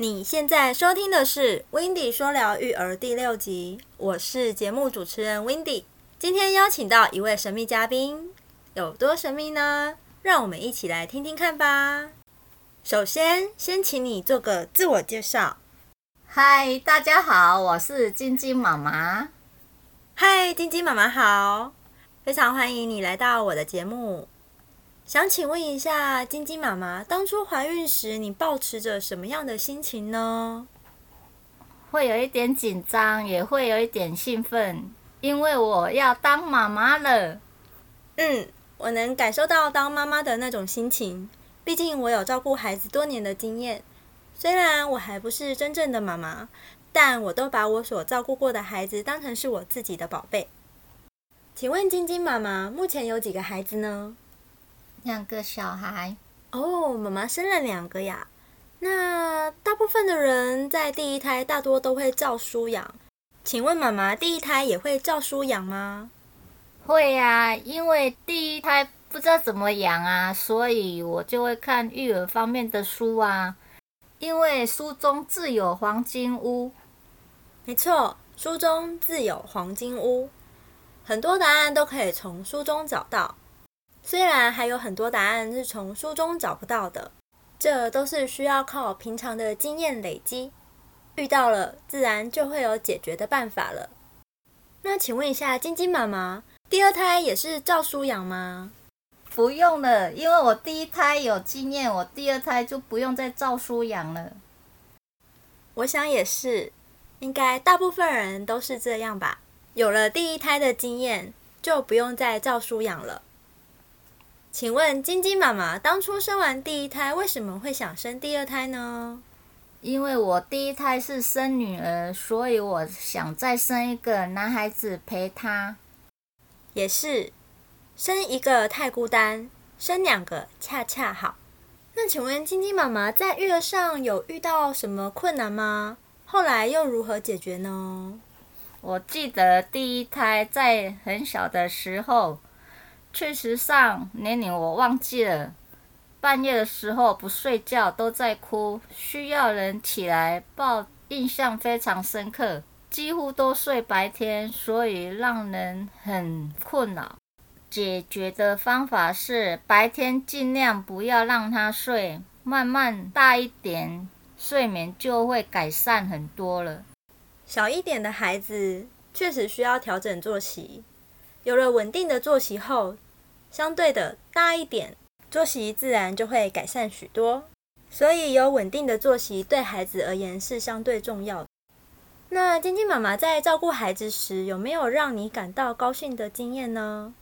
你现在收听的是《Windy 说聊育儿》第六集，我是节目主持人 Windy。今天邀请到一位神秘嘉宾，有多神秘呢？让我们一起来听听看吧。首先，先请你做个自我介绍。嗨，大家好，我是晶晶妈妈。嗨，晶晶妈妈好，非常欢迎你来到我的节目。想请问一下，晶晶妈妈，当初怀孕时你抱持着什么样的心情呢？会有一点紧张，也会有一点兴奋，因为我要当妈妈了。嗯，我能感受到当妈妈的那种心情。毕竟我有照顾孩子多年的经验，虽然我还不是真正的妈妈，但我都把我所照顾过的孩子当成是我自己的宝贝。请问晶晶妈妈目前有几个孩子呢？两个小孩哦，妈妈生了两个呀。那大部分的人在第一胎大多都会照书养，请问妈妈第一胎也会照书养吗？会呀，因为第一胎不知道怎么养啊，所以我就会看育儿方面的书啊。因为书中自有黄金屋，没错，书中自有黄金屋，很多答案都可以从书中找到。虽然还有很多答案是从书中找不到的，这都是需要靠平常的经验累积，遇到了自然就会有解决的办法了。那请问一下，晶晶妈妈，第二胎也是照书养吗？不用了，因为我第一胎有经验，我第二胎就不用再照书养了。我想也是，应该大部分人都是这样吧。有了第一胎的经验，就不用再照书养了。请问晶晶妈妈，当初生完第一胎，为什么会想生第二胎呢？因为我第一胎是生女儿，所以我想再生一个男孩子陪她。也是，生一个太孤单，生两个恰恰好。那请问晶晶妈妈在育儿上有遇到什么困难吗？后来又如何解决呢？我记得第一胎在很小的时候。确实上年龄我忘记了，半夜的时候不睡觉都在哭，需要人起来抱，印象非常深刻。几乎都睡白天，所以让人很困扰。解决的方法是白天尽量不要让他睡，慢慢大一点，睡眠就会改善很多了。小一点的孩子确实需要调整作息。有了稳定的作息后，相对的大一点，作息自然就会改善许多。所以有稳定的作息对孩子而言是相对重要。那晶晶妈妈在照顾孩子时，有没有让你感到高兴的经验呢？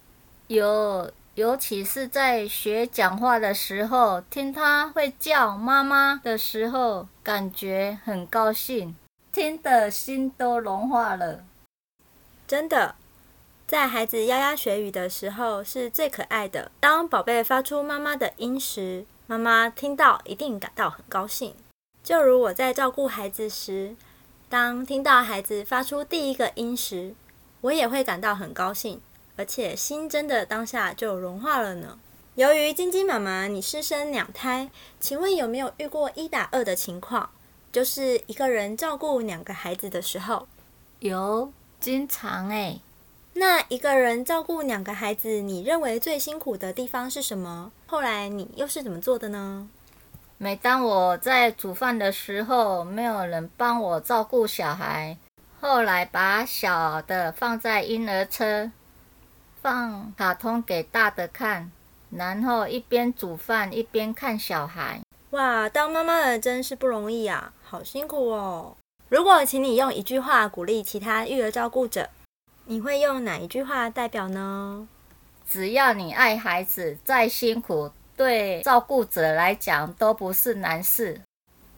有，尤其是在学讲话的时候，听他会叫妈妈的时候，感觉很高兴，听得心都融化了。真的。在孩子牙牙学语的时候是最可爱的。当宝贝发出妈妈的音时，妈妈听到一定感到很高兴。就如我在照顾孩子时，当听到孩子发出第一个音时，我也会感到很高兴，而且心真的当下就融化了呢。由于晶晶妈妈你是生两胎，请问有没有遇过一打二的情况，就是一个人照顾两个孩子的时候？有，经常诶。那一个人照顾两个孩子，你认为最辛苦的地方是什么？后来你又是怎么做的呢？每当我在煮饭的时候，没有人帮我照顾小孩，后来把小的放在婴儿车，放卡通给大的看，然后一边煮饭一边看小孩。哇，当妈妈的真是不容易啊，好辛苦哦！如果请你用一句话鼓励其他育儿照顾者。你会用哪一句话代表呢？只要你爱孩子，再辛苦，对照顾者来讲都不是难事。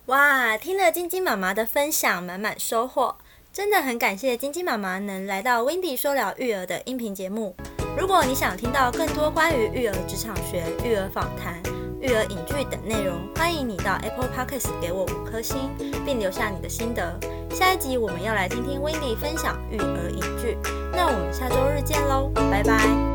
哇，听了晶晶妈妈的分享，满满收获，真的很感谢晶晶妈妈能来到 Wendy 说聊育儿的音频节目。如果你想听到更多关于育儿职场学、育儿访谈、育儿影剧等内容，欢迎你到 Apple Podcast 给我五颗星，并留下你的心得。下一集我们要来听听 Wendy 分享育儿影剧。那我们下周日见喽，拜拜。